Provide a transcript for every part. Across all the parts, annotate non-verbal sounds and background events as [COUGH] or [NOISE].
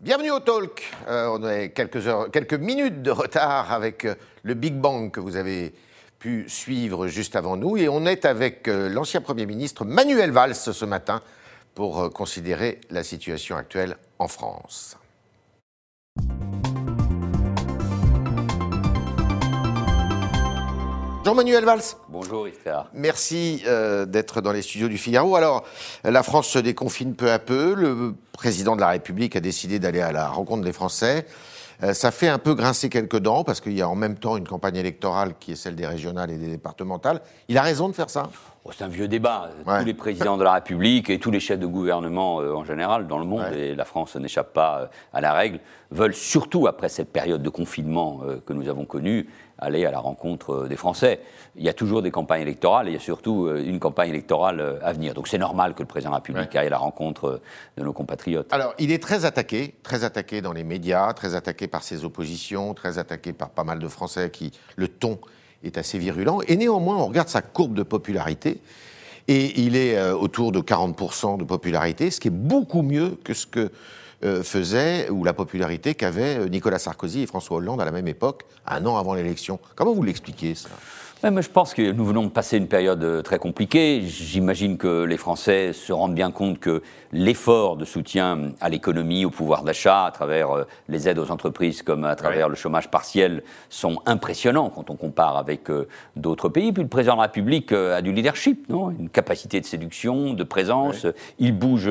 Bienvenue au Talk. Euh, on a quelques, heures, quelques minutes de retard avec euh, le Big Bang que vous avez pu suivre juste avant nous. Et on est avec euh, l'ancien Premier ministre Manuel Valls ce matin pour considérer la situation actuelle en France. Jean-Manuel Valls. Bonjour Yves Merci euh, d'être dans les studios du Figaro. Alors, la France se déconfine peu à peu. Le président de la République a décidé d'aller à la rencontre des Français. Euh, ça fait un peu grincer quelques dents parce qu'il y a en même temps une campagne électorale qui est celle des régionales et des départementales. Il a raison de faire ça C'est un vieux débat. Ouais. Tous les présidents de la République et tous les chefs de gouvernement euh, en général dans le monde, Ouais. et la France n'échappe pas euh, à la règle, veulent surtout, après cette période de confinement euh, que nous avons connue, aller à la rencontre des Français. Il y a toujours des campagnes électorales et il y a surtout une campagne électorale à venir. Donc c'est normal que le président de la République Ouais. aille à la rencontre de nos compatriotes. Alors, il est très attaqué, très attaqué dans les médias, très attaqué par ses oppositions, très attaqué par pas mal de Français qui, le ton est assez virulent. Et néanmoins, on regarde sa courbe de popularité et il est euh, autour de 40% de popularité, ce qui est beaucoup mieux que ce que euh, faisait ou la popularité qu'avaient euh, Nicolas Sarkozy et François Hollande à la même époque, un an avant l'élection. Comment vous l'expliquez ça? Je pense que nous venons de passer une période euh, très compliquée. J'imagine que les Français se rendent bien compte que l'effort de soutien à l'économie, au pouvoir d'achat, à travers euh, les aides aux entreprises comme à travers Ouais. le chômage partiel, sont impressionnants quand on compare avec euh, d'autres pays. Puis le président de la République a du leadership, non? Une capacité de séduction, de présence. Ouais. Il bouge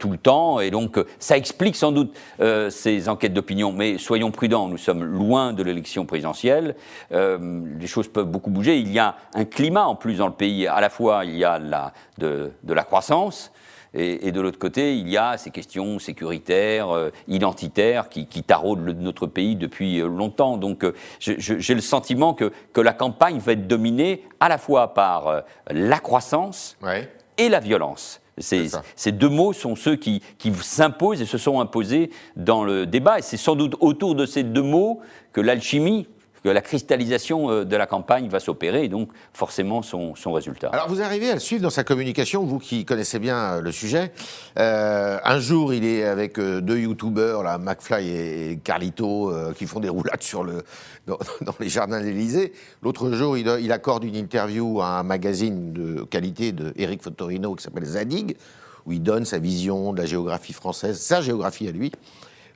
tout le temps et donc ça explique sans doute euh, ces enquêtes d'opinion. Mais soyons prudents, nous sommes loin de l'élection présidentielle. Euh, les choses peuvent beaucoup bouger. Il y a un climat en plus dans le pays. À la fois, il y a la, de, de la croissance. Et, et de l'autre côté, il y a ces questions sécuritaires, euh, identitaires, qui, qui taraudent notre pays depuis euh, longtemps. Donc, euh, j'ai le sentiment que, que la campagne va être dominée à la fois par euh, la croissance ouais. et la violence. Ces, deux mots sont ceux qui, qui s'imposent et se sont imposés dans le débat. Et c'est sans doute autour de ces deux mots que l'alchimie, que la cristallisation euh, de la campagne va s'opérer, et donc forcément son, son résultat. Alors vous arrivez à le suivre dans sa communication, vous qui connaissez bien euh, le sujet. Euh, un jour, il est avec deux youtubeurs, McFly et Carlito, qui font des roulades sur le, [LAUGHS] dans, les jardins de. L'autre jour, il, accorde une interview à un magazine de qualité de Eric Fotorino qui s'appelle Zadig, où il donne sa vision de la géographie française, sa géographie à lui.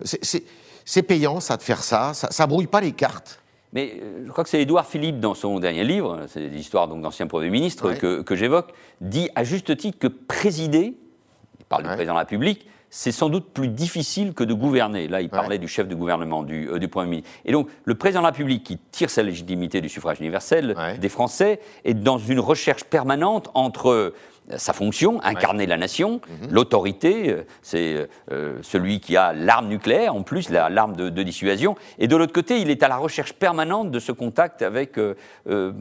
C'est payant, ça, de faire ça, ça, ça brouille pas les cartes. Mais euh, je crois que c'est Édouard Philippe, dans son dernier livre, c'est l'histoire d'anciens premiers ministres Ouais. que, que j'évoque, dit à juste titre que présider, il parle Ouais. du président de la République, c'est sans doute plus difficile que de gouverner. Là, il parlait Ouais. du chef de gouvernement, du, euh, du Premier ministre. Et donc, le président de la République, qui tire sa légitimité du suffrage universel des Français, est dans une recherche permanente entre sa fonction, incarner la nation, Mhm. l'autorité, euh, c'est euh, celui qui a l'arme nucléaire, en plus, la- l'arme de, de dissuasion, et de l'autre côté, il est à la recherche permanente de ce contact avec, euh, euh,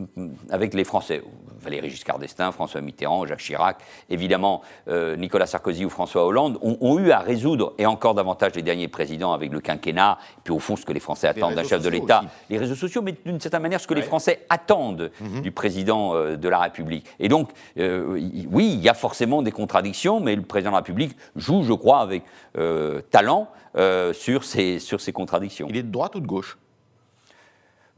avec les Français. Valéry Giscard d'Estaing, François Mitterrand, Jacques Chirac, évidemment, euh, Nicolas Sarkozy ou François Hollande ont, ont eu à résoudre, et encore davantage les derniers présidents avec le quinquennat, et puis au fond, ce que les Français attendent d'un chef de l'État, les réseaux sociaux, mais d'une certaine manière, ce que les. Français attendent Mhm. du président euh, de la République. Et donc, euh, oui, il y a forcément des contradictions, mais le président de la République joue, je crois, avec euh, talent euh, sur, ces, sur ces contradictions. Il est de droite ou de gauche?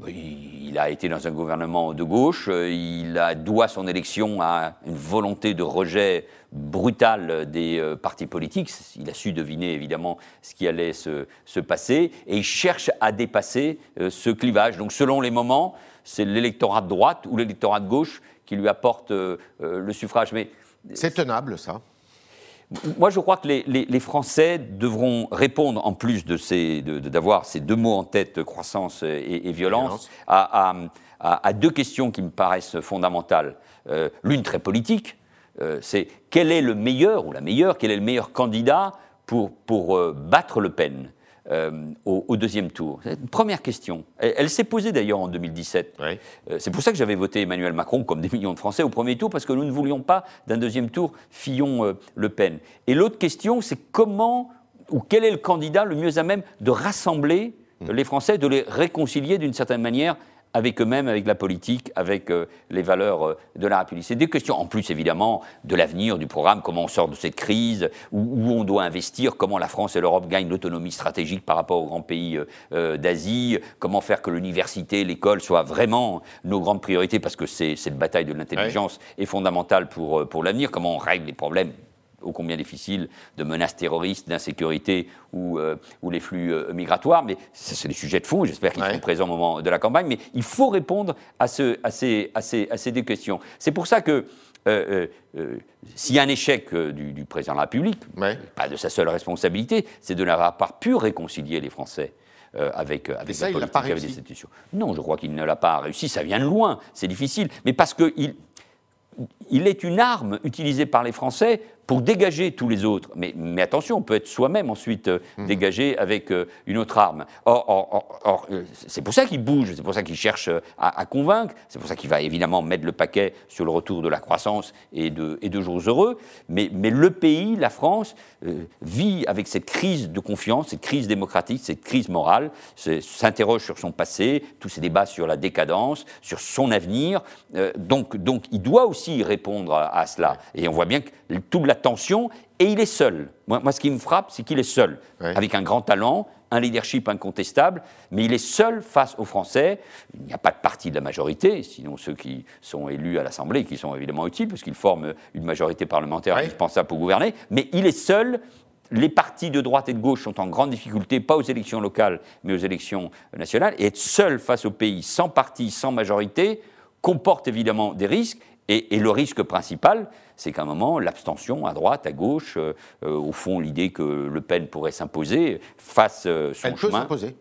Oui, il a été dans un gouvernement de gauche, euh, il a, doit son élection à une volonté de rejet brutal des euh, partis politiques. Il a su deviner évidemment ce qui allait se, se passer et il cherche à dépasser euh, ce clivage. Donc selon les moments, c'est l'électorat de droite ou l'électorat de gauche qui lui apporte euh, euh, le suffrage. Mais C'est tenable, ça moi, je crois que les, les- les Français devront répondre, en plus de ces- de- de- d'avoir ces deux mots en tête, croissance et, et violence, Violence. à, à- à- à deux questions qui me paraissent fondamentales. Euh, L'une très politique, euh, c'est quel est le meilleur ou la meilleure, quel est le meilleur candidat pour, pour euh, battre Le Pen? Euh, au, au deuxième tour C'est une Première question. Elle, elle s'est posée d'ailleurs en 2017. Oui. Euh, C'est pour ça que j'avais voté Emmanuel Macron, comme des millions de Français, au premier tour, parce que nous ne voulions pas d'un deuxième tour Fillon-Le Pen. Et l'autre question, c'est comment ou quel est le candidat le mieux à même de rassembler les Français, de les réconcilier d'une certaine manière avec eux-mêmes, avec la politique, avec euh, les valeurs euh, de la République. C'est des questions, en plus évidemment, de l'avenir du programme, comment on sort de cette crise, où, on doit investir, comment la France et l'Europe gagnent l'autonomie stratégique par rapport aux grands pays euh, d'Asie, comment faire que l'université, l'école soient vraiment nos grandes priorités, parce que cette bataille de l'intelligence est fondamentale pour, pour l'avenir, comment on règle les problèmes ô combien difficile de menaces terroristes, d'insécurité ou, euh, ou, les flux euh, migratoires. Mais c'est des sujets de fond, j'espère qu'ils seront présents au moment de la campagne. Mais il faut répondre à, ce, à, ces, à, ces, à ces, deux questions. C'est pour ça que euh, s'il y a un échec du, président de la République, pas de sa seule responsabilité, c'est de n'avoir pas pu réconcilier les Français. avec, avec ça, politique, avec les institutions. Non, je crois qu'il ne l'a pas réussi. Ça vient de loin, c'est difficile. Mais parce qu'il il est une arme utilisée par les Français pour dégager tous les autres. Mais, mais attention, on peut être soi-même ensuite euh, mhm. dégagé avec euh, une autre arme. Or, euh, c'est pour ça qu'il bouge, c'est pour ça qu'il cherche à, convaincre, c'est pour ça qu'il va évidemment mettre le paquet sur le retour de la croissance et de, et de jours heureux. Mais, mais, le pays, la France, vit avec cette crise de confiance, cette crise démocratique, cette crise morale, s'interroge sur son passé, tous ces débats sur la décadence, sur son avenir. donc, donc il doit aussi répondre à, à cela. Et on voit bien que tout la tension, et il est seul. Moi, ce qui me frappe, c'est qu'il est seul, avec un grand talent, un leadership incontestable, mais il est seul face aux Français. Il n'y a pas de parti de la majorité, sinon ceux qui sont élus à l'Assemblée, qui sont évidemment utiles, parce qu'ils forment une majorité parlementaire indispensable pour gouverner, mais il est seul. Les partis de droite et de gauche sont en grande difficulté, pas aux élections locales, mais aux élections nationales, et être seul face au pays, sans parti, sans majorité, comporte évidemment des risques, et, le risque principal, c'est qu'à un moment, l'abstention à droite, à gauche, euh, euh, au fond, l'idée que Le Pen pourrait s'imposer, fasse euh, son Elle chemin. peut s'imposer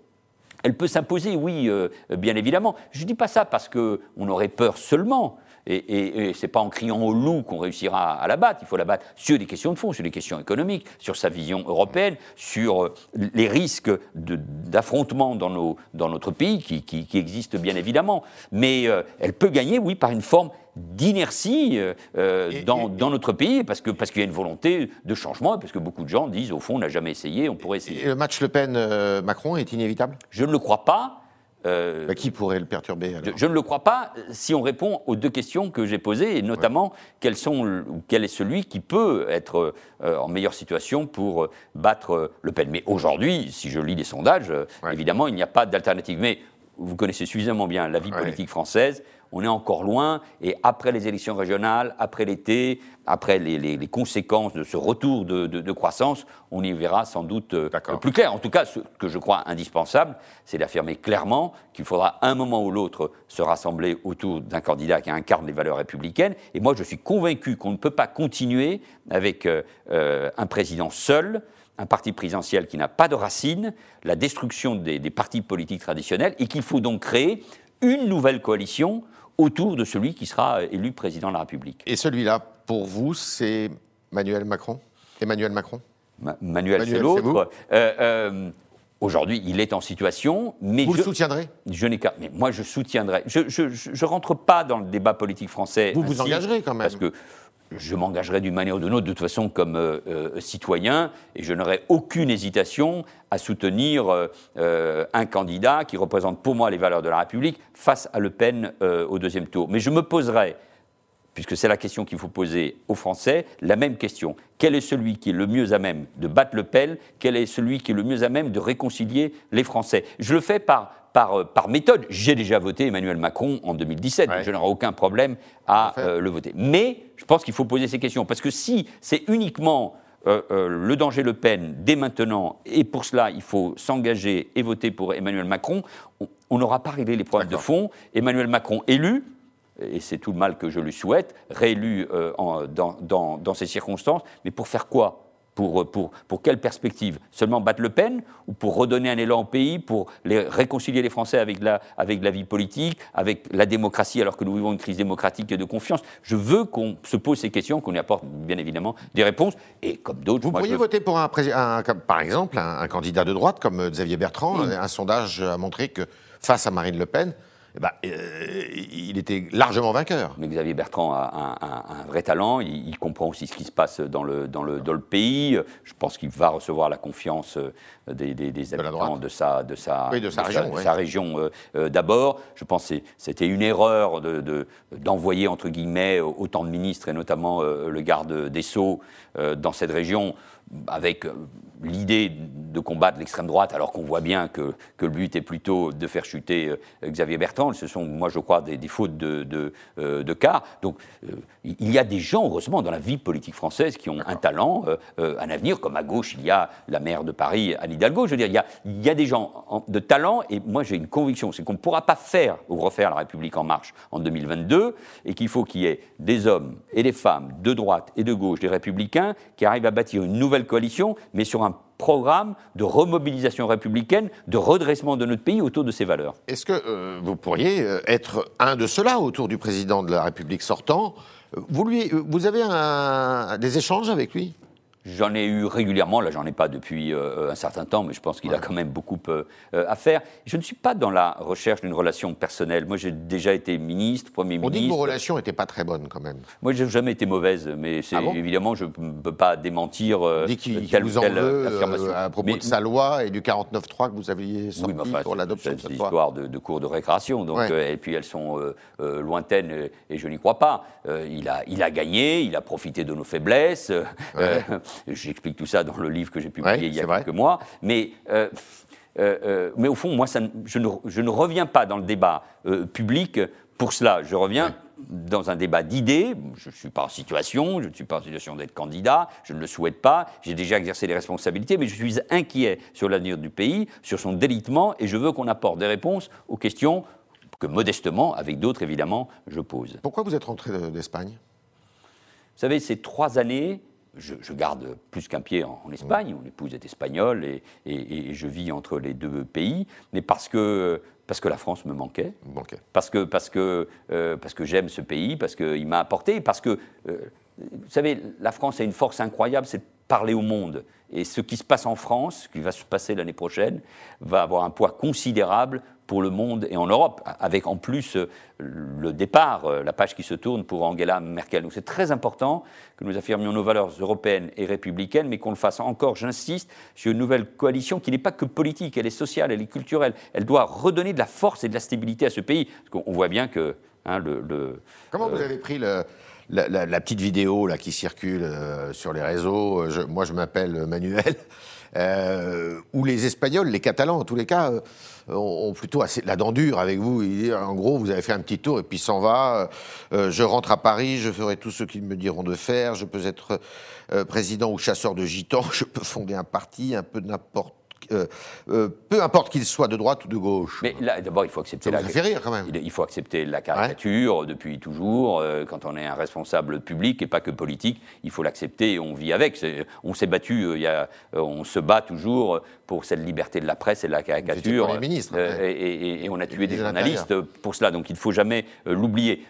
Elle peut s'imposer, oui, bien évidemment. Je ne dis pas ça parce qu'on aurait peur seulement. Et, et, ce n'est pas en criant au loup qu'on réussira à la battre. Il faut la battre sur des questions de fond, sur des questions économiques, sur sa vision européenne, sur les risques d'affrontement dans, dans, notre pays qui, qui, existent bien évidemment. Mais elle peut gagner, oui, par une forme d'inertie euh, euh, dans, notre pays, parce qu'il parce qu'il y a une volonté de changement, parce que beaucoup de gens disent, au fond, on n'a jamais essayé, on pourrait essayer. Et le match Le Pen-Macron est inévitable? Je ne le crois pas. Euh, bah, qui pourrait le perturber je, ne le crois pas si on répond aux deux questions que j'ai posées, et notamment quels sont, quel est celui qui peut être en meilleure situation pour battre Le Pen. Mais aujourd'hui, si je lis les sondages, évidemment, il n'y a pas d'alternative. Mais vous connaissez suffisamment bien la vie politique française on est encore loin. Et après les élections régionales, après l'été, après les, conséquences de ce retour de, croissance, on y verra sans doute euh, plus clair. En tout cas, ce que je crois indispensable, c'est d'affirmer clairement qu'il faudra un moment ou l'autre se rassembler autour d'un candidat qui incarne les valeurs républicaines. Et moi, je suis convaincu qu'on ne peut pas continuer avec euh, euh, un président seul un parti présidentiel qui n'a pas de racines, la destruction des partis politiques traditionnels, et qu'il faut donc créer une nouvelle coalition autour de celui qui sera euh, élu président de la République. Et celui-là, pour vous, c'est Emmanuel Macron? Emmanuel Macron? Manuel, c'est l'autre. Euh, euh, aujourd'hui, il est en situation, mais vous le soutiendrez? Je n'ai qu'à. Mais moi, je soutiendrai. Je ne rentre pas dans le débat politique français. Vous vous engagerez quand même. Parce que je m'engagerai d'une manière ou d'une autre, de toute façon, comme euh, euh, citoyen, et je n'aurai aucune hésitation à soutenir euh, un candidat qui représente pour moi les valeurs de la République face à Le Pen au deuxième tour. Mais je me poserai, puisque c'est la question qu'il faut poser aux Français, la même question. Quel est celui qui est le mieux à même de battre Le Pen? Quel est celui qui est le mieux à même de réconcilier les Français? Je le fais par euh, par, méthode. J'ai déjà voté Emmanuel Macron en 2017, je n'aurai aucun problème à euh, le voter. Mais je pense qu'il faut poser ces questions, parce que si c'est uniquement euh, le danger Le Pen dès maintenant, et pour cela il faut s'engager et voter pour Emmanuel Macron, on n'aura pas réglé les problèmes de fond. Emmanuel Macron élu, et c'est tout le mal que je lui souhaite, réélu dans, dans ces circonstances, mais pour faire quoi? Pour, pour, pour, quelle perspective? Seulement battre Le Pen ou pour redonner un élan au pays, pour les, réconcilier les Français avec la, avec la vie politique, avec la démocratie, alors que nous vivons une crise démocratique et de confiance? Je veux qu'on se pose ces questions, qu'on y apporte bien évidemment des réponses. Et comme d'autres. Vous pourriez voter pour un, un, par exemple un, candidat de droite comme Xavier Bertrand. Un sondage a montré que face à Marine Le Pen, eh ben, euh, il était largement vainqueur. Mais Xavier Bertrand a un, vrai talent, il, comprend aussi ce qui se passe dans le, dans le, dans le pays. Je pense qu'il va recevoir la confiance euh, des, des, habitants de, sa, de, sa, de, sa, région, euh, euh, d'abord. Je pense que c'était une erreur d'envoyer, de, entre guillemets, autant de ministres, et notamment le garde des Sceaux, dans cette région avec euh, l'idée de combattre l'extrême droite, alors qu'on voit bien que, que, le but est plutôt de faire chuter euh, Xavier Bertrand. Ce sont, moi, je crois, des, des fautes de, de, euh, de, cas. Donc, il y a des gens, heureusement, dans la vie politique française qui ont un talent, un avenir, comme à gauche, il y a la maire de Paris, Anne Hidalgo. Je veux dire, il y a, il y a des gens de talent, et moi, j'ai une conviction, c'est qu'on ne pourra pas faire ou refaire la République en marche en 2022, et qu'il faut qu'il y ait des hommes et des femmes de droite et de gauche, des républicains, qui arrivent à bâtir une nouvelle coalition, mais sur un programme de remobilisation républicaine, de redressement de notre pays autour de ses valeurs. Est-ce que euh, vous pourriez euh, être un de ceux-là autour du président de la République sortant? Vous, lui, vous avez des échanges avec lui? J'en ai eu régulièrement, là j'en ai pas depuis euh, un certain temps, mais je pense qu'il a quand même beaucoup euh, à faire. Je ne suis pas dans la recherche d'une relation personnelle. Moi j'ai déjà été ministre, Premier ministre. On dit que vos relations n'étaient pas très bonnes quand même. Moi j'ai jamais été mauvaise, mais c'est ah évidemment je ne peux pas démentir euh, dit telle vous en veut, affirmation. à propos de sa loi et du 49.3 que vous aviez sorti pour l'adoption de cette loi. C'est histoire de, cours de récréation, donc, et puis elles sont lointaines et je n'y crois pas. il, a, il a gagné, il a profité de nos faiblesses. J'explique tout ça dans le livre que j'ai publié il y a quelques mois. Mais, euh, euh, euh, mais au fond, moi, ça, je, ne, je, ne, reviens pas dans le débat public pour cela. Je reviens dans un débat d'idées. Je ne suis pas en situation, je ne suis pas en situation d'être candidat, je ne le souhaite pas. J'ai déjà exercé les responsabilités, mais je suis inquiet sur l'avenir du pays, sur son délitement, et je veux qu'on apporte des réponses aux questions que modestement, avec d'autres évidemment, je pose. Pourquoi vous êtes rentré d'Espagne? Vous savez, ces trois années je, garde plus qu'un pied en, Espagne, mon épouse est espagnole et, je vis entre les deux pays, mais parce que, parce que la France me manquait, parce que, parce que, euh, parce que j'aime ce pays, parce qu'il m'a apporté, parce que, euh, vous savez, la France a une force incroyable, c'est de parler au monde. Et ce qui se passe en France, ce qui va se passer l'année prochaine, va avoir un poids considérable pour le monde et en Europe, avec en plus euh, le départ, euh, la page qui se tourne pour Angela Merkel. Donc c'est très important que nous affirmions nos valeurs européennes et républicaines, mais qu'on le fasse encore, j'insiste, sur une nouvelle coalition qui n'est pas que politique, elle est sociale, elle est culturelle. Elle doit redonner de la force et de la stabilité à ce pays. Parce qu'on voit bien que hein, le, Comment vous euh, avez pris le, la, petite vidéo là, qui circule sur les réseaux? Moi, je m'appelle Manuel. Où les Espagnols, les Catalans en tous les cas, ont plutôt assez la dent dure avec vous. En gros, vous avez fait un petit tour et puis s'en va. Euh, je rentre à Paris, je ferai tout ce qu'ils me diront de faire. Je peux être euh, président ou chasseur de gitans. [LAUGHS] Je peux fonder un parti, un peu n'importe euh, euh, peu importe qu'il soit de droite ou de gauche. Mais d'abord, il faut accepter la. fait rire quand même. Il, faut accepter la caricature depuis toujours. Euh, quand on est un responsable public et pas que politique, il faut l'accepter et on vit avec. On s'est battu, il y a, on se bat toujours pour cette liberté de la presse et de la caricature. Ministre, et, et, on a tué des journalistes pour cela. Donc il ne faut jamais l'oublier.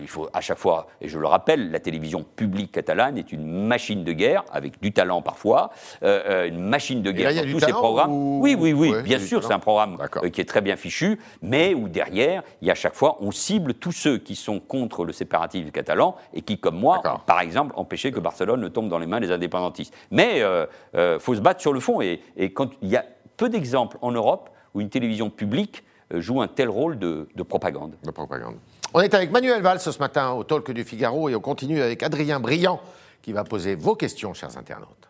Il faut à chaque fois, et je le rappelle, la télévision publique catalane est une machine de guerre avec du talent parfois, une machine de guerre dans tous ces oui, oui, oui, bien sûr, c'est un programme euh, qui est très bien fichu, mais où derrière, il y a à chaque fois, on cible tous ceux qui sont contre le séparatisme catalan et qui, comme moi, par exemple, empêcher que Barcelone ne tombe dans les mains des indépendantistes. Mais il euh, euh, faut se battre sur le fond, et, quand il y a peu d'exemples en Europe où une télévision publique joue un tel rôle de, de propagande. De propagande. On est avec Manuel Valls ce matin au Talk du Figaro et on continue avec Adrien Briand qui va poser vos questions, chers internautes.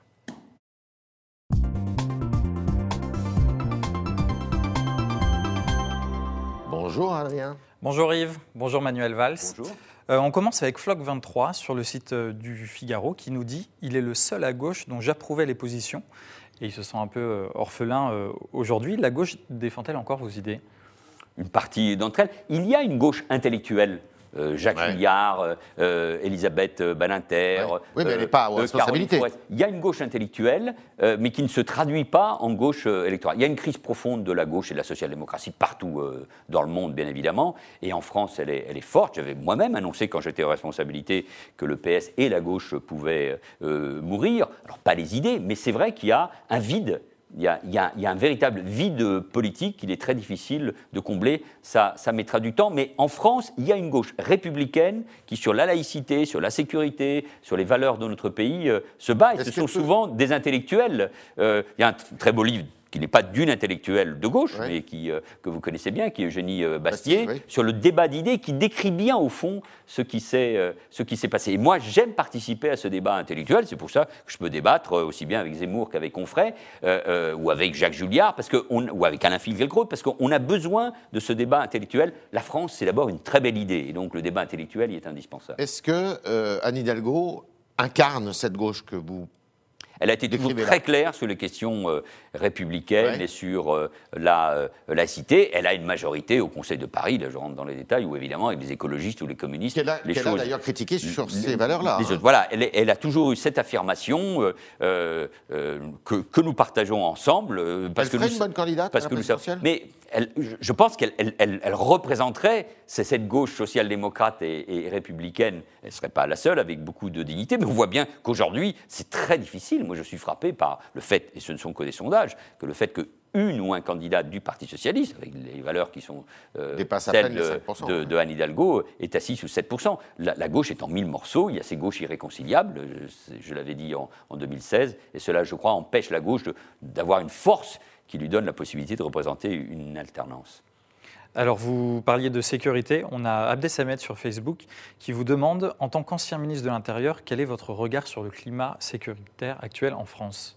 Bonjour Adrien. Bonjour Yves, bonjour Manuel Valls. Bonjour. Euh, on commence avec Floc23 sur le site euh, du Figaro qui nous dit Il est le seul à gauche dont j'approuvais les positions. Et il se sent un peu euh, orphelin aujourd'hui. La gauche défend-elle encore vos idées? Une partie d'entre elles. Il y a une gauche intellectuelle Jacques ouais. Euh, euh, Elisabeth Balinter. Oui, mais elle n'est pas aux responsabilités. Il y a une gauche intellectuelle, mais qui ne se traduit pas en gauche électorale. Il y a une crise profonde de la gauche et de la social-démocratie partout dans le monde, bien évidemment. Et en France, elle est, elle est forte. J'avais moi-même annoncé, quand j'étais aux responsabilités, que le PS et la gauche pouvaient mourir. Alors, pas les idées, mais c'est vrai qu'il y a un vide il y, a, un véritable vide politique qu'il est très difficile de combler. Ça, ça mettra du temps, mais en France, il y a une gauche républicaine qui, sur la laïcité, sur la sécurité, sur les valeurs de notre pays, se bat. Et ce sont souvent des intellectuels. il y a un très beau livre qui n'est pas d'une intellectuelle de gauche, mais qui, euh, que vous connaissez bien, qui est Eugénie euh, Bastier, sur le débat d'idées, qui décrit bien au fond ce qui s'est euh, passé. Et moi, j'aime participer à ce débat intellectuel, c'est pour ça que je peux débattre aussi bien avec Zemmour qu'avec Confray, ou avec Jacques Julliard, parce que ou avec Alain Finkielkraut, parce qu'on a besoin de ce débat intellectuel. La France, c'est d'abord une très belle idée, et donc le débat intellectuel y est indispensable. Est-ce que Anne Hidalgo incarne cette gauche que vous elle a été toujours très claire sur les questions euh, républicaines et sur euh, la euh, laïcité. Elle a une majorité au Conseil de Paris, là je rentre dans les détails, où évidemment avec les écologistes ou les communistes, qu'elle a, d'ailleurs critiqué sur ces valeurs-là. Hein. Voilà, elle, a toujours eu cette affirmation que, que, nous partageons ensemble. Parce elle que une bonne candidate parce que nous Mais je pense qu'elle elle, représenterait, cette gauche social-démocrate et, républicaine, elle ne serait pas la seule, avec beaucoup de dignité, mais on voit bien qu'aujourd'hui, c'est très difficile. Moi, je suis frappé par le fait, et ce ne sont que des sondages, que le fait que une ou un candidat du Parti socialiste, avec les valeurs qui sont euh, celles de, de, Anne Hidalgo, est à 6 ou 7% la, gauche est en mille morceaux, il y a ces gauches irréconciliables, je, l'avais dit en, en, 2016, et cela, je crois, empêche la gauche d'avoir une force qui lui donne la possibilité de représenter une alternance. Alors, vous parliez de sécurité. On a Abdesamed sur Facebook qui vous demande, en tant qu'ancien ministre de l'Intérieur, quel est votre regard sur le climat sécuritaire actuel en France?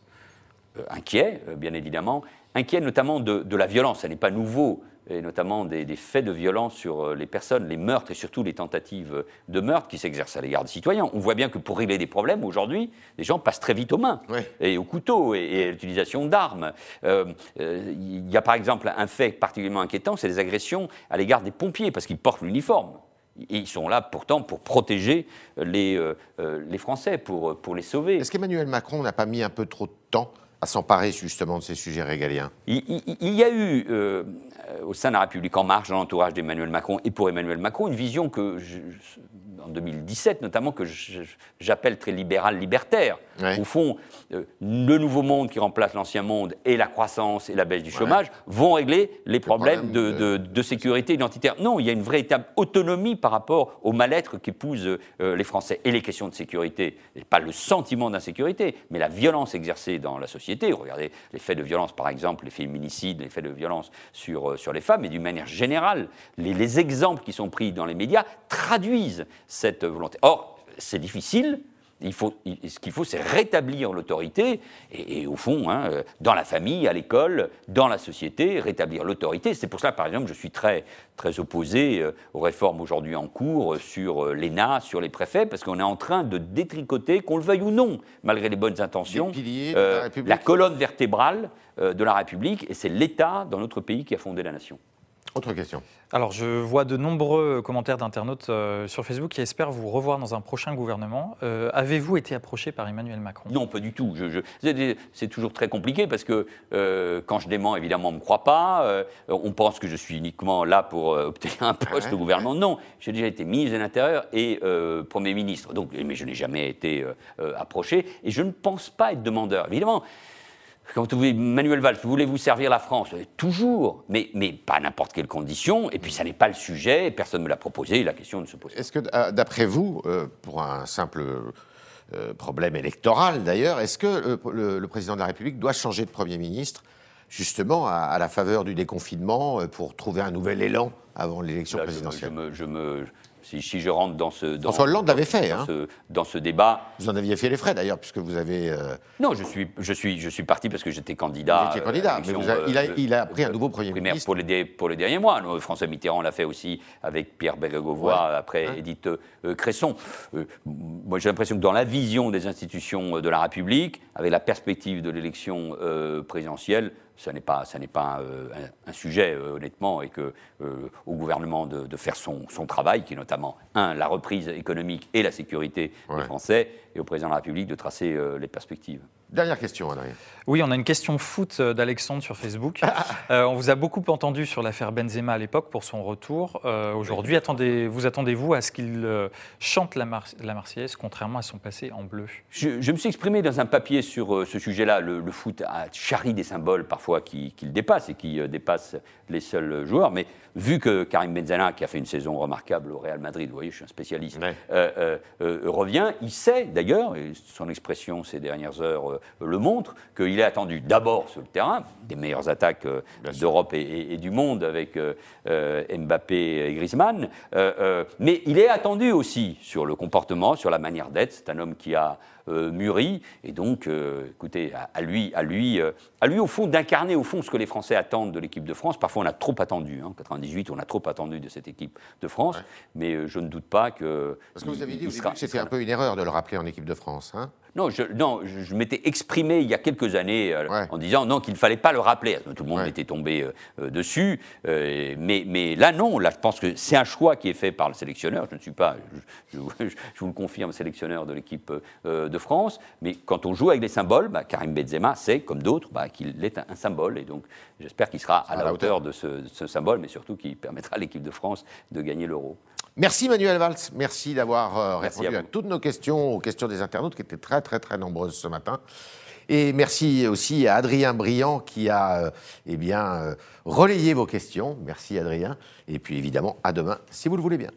Euh, Inquiet, euh, bien évidemment. Inquiet notamment de, de la violence. Ce n'est pas nouveau et notamment des, faits de violence sur euh, les personnes, les meurtres et surtout les tentatives de meurtre qui s'exercent à l'égard des citoyens. On voit bien que pour régler des problèmes, aujourd'hui, les gens passent très vite aux mains et au couteau et, à l'utilisation d'armes. Euh, euh, il y a par exemple un fait particulièrement inquiétant, c'est les agressions à l'égard des pompiers parce qu'ils portent l'uniforme. Ils sont là pourtant pour protéger les, les Français, pour, pour les sauver. Est-ce qu'Emmanuel Macron n'a pas mis un peu trop de temps à s'emparer justement de ces sujets régaliens. Il, y a eu, euh, au sein de la République en marche, dans l'entourage d'Emmanuel Macron et pour Emmanuel Macron, une vision que, en 2017 notamment, que j'appelle très libéral-libertaire. Au fond, euh, le nouveau monde qui remplace l'ancien monde et la croissance et la baisse du chômage vont régler les problèmes, de, sécurité identitaire. Non, il y a une véritable autonomie par rapport au mal-être qu'épousent euh, les Français. Et les questions de sécurité, pas le sentiment d'insécurité, mais la violence exercée dans la société. Regardez les faits de violence, par exemple, les féminicides, les faits de violence sur, euh, sur les femmes, et d'une manière générale, les, les exemples qui sont pris dans les médias traduisent cette volonté. Or, c'est difficile il faut, ce qu'il faut, c'est rétablir l'autorité, et, au fond, hein, euh, dans la famille, à l'école, dans la société, rétablir l'autorité. C'est pour ça, par exemple, je suis très, très opposé euh, aux réformes aujourd'hui en cours euh, sur l'ENA, sur les préfets, parce qu'on est en train de détricoter, qu'on le veuille ou non, malgré les bonnes intentions, la, colonne vertébrale de la République, et c'est l'État dans notre pays qui a fondé la nation. Autre question. Alors, je vois de nombreux commentaires d'internautes euh, sur Facebook qui espèrent vous revoir dans un prochain gouvernement. Euh, avez-vous été approché par Emmanuel Macron? Non, pas du tout. c'est toujours très compliqué parce que euh, quand je dément, évidemment, on ne me croit pas. on pense que je suis uniquement là pour obtenir un [LAUGHS] poste au gouvernement. Non, j'ai déjà été ministre de l'Intérieur et Premier ministre. Donc, mais je n'ai jamais été approché et je ne pense pas être demandeur. Évidemment, quand vous Manuel Valls, voulez-vous servir la France? Toujours, mais, mais pas à n'importe quelle condition. Et puis, ça n'est pas le sujet, personne ne me l'a proposé, la question ne se pose pas. Est-ce que, euh, d'après vous, euh, pour un simple euh, problème électoral d'ailleurs, est-ce que le, président de la République doit changer de Premier ministre justement à, la faveur du déconfinement pour trouver un nouvel élan avant l'élection présidentielle? je me, si, je rentre dans ce. Dans, François Hollande l'avait fait. Dans, hein. ce, dans, ce, débat. Vous en aviez fait les frais d'ailleurs, puisque vous avez. Euh, non, je suis, je, suis, je suis parti parce que j'étais candidat. Vous étiez candidat, mais il, a, il, a, pris un nouveau Premier ministre. Pour les, pour les derniers mois. François Mitterrand l'a fait aussi avec Pierre Bérégovoy, après Edith euh, Cresson. Euh, moi, j'ai l'impression que dans la vision des institutions de la République, avec la perspective de l'élection présidentielle, ce n'est pas, ça n'est pas euh, un, sujet, euh, honnêtement, et que euh, au gouvernement de, faire son, travail, qui est notamment, un, la reprise économique et la sécurité des Français, et au président de la République de tracer les perspectives. Dernière question, Adrien. Oui, on a une question foot euh, d'Alexandre sur Facebook. [LAUGHS] Euh, on vous a beaucoup entendu sur l'affaire Benzema à l'époque pour son retour. Euh, aujourd'hui, attendez, vous attendez-vous à ce qu'il chante la, la, Marseillaise, contrairement à son passé en bleu? Je, me suis exprimé dans un papier sur ce sujet-là. Le, foot a charrie des symboles parfois qui, qui, le dépassent et qui dépassent les seuls joueurs. Mais vu que Karim Benzema, qui a fait une saison remarquable au Real Madrid, vous voyez, je suis un spécialiste, revient, il sait d'ailleurs, et son expression ces dernières heures le montre, qu'il est attendu d'abord sur le terrain, des meilleures attaques euh, d'Europe et, du monde avec euh, euh, Mbappé et Griezmann, mais il est attendu aussi sur le comportement, sur la manière d'être. C'est un homme qui a mûri et donc, écoutez, à, lui, à lui, à lui au fond d'incarner au fond ce que les Français attendent de l'équipe de France. Parfois, on a trop attendu. En hein. 98, on a trop attendu de cette équipe de France, mais je ne doute pas que. Parce que vous avez dit que c'était un peu une erreur de le rappeler en équipe de France. Hein non, je, non, je, m'étais exprimé il y a quelques années euh, en disant non qu'il ne fallait pas le rappeler. Tout le monde était tombé euh, euh, dessus, mais, mais là non. Là, je pense que c'est un choix qui est fait par le sélectionneur. Je ne suis pas, je, [LAUGHS] vous le confirme, sélectionneur de l'équipe de France. Mais quand on joue avec des symboles, bah, Karim Benzema sait, comme d'autres, bah, qu'il est un, symbole, et donc j'espère qu'il sera à, la, hauteur, de ce, de ce symbole, mais surtout qu'il permettra à l'équipe de France de gagner l'Euro. Merci Manuel Valls, merci d'avoir euh, répondu à, toutes nos questions, aux questions des internautes qui étaient très très très nombreuses ce matin. Et merci aussi à Adrien Briand qui a euh, eh bien, euh, relayé vos questions. Merci Adrien. Et puis évidemment, à demain si vous le voulez bien.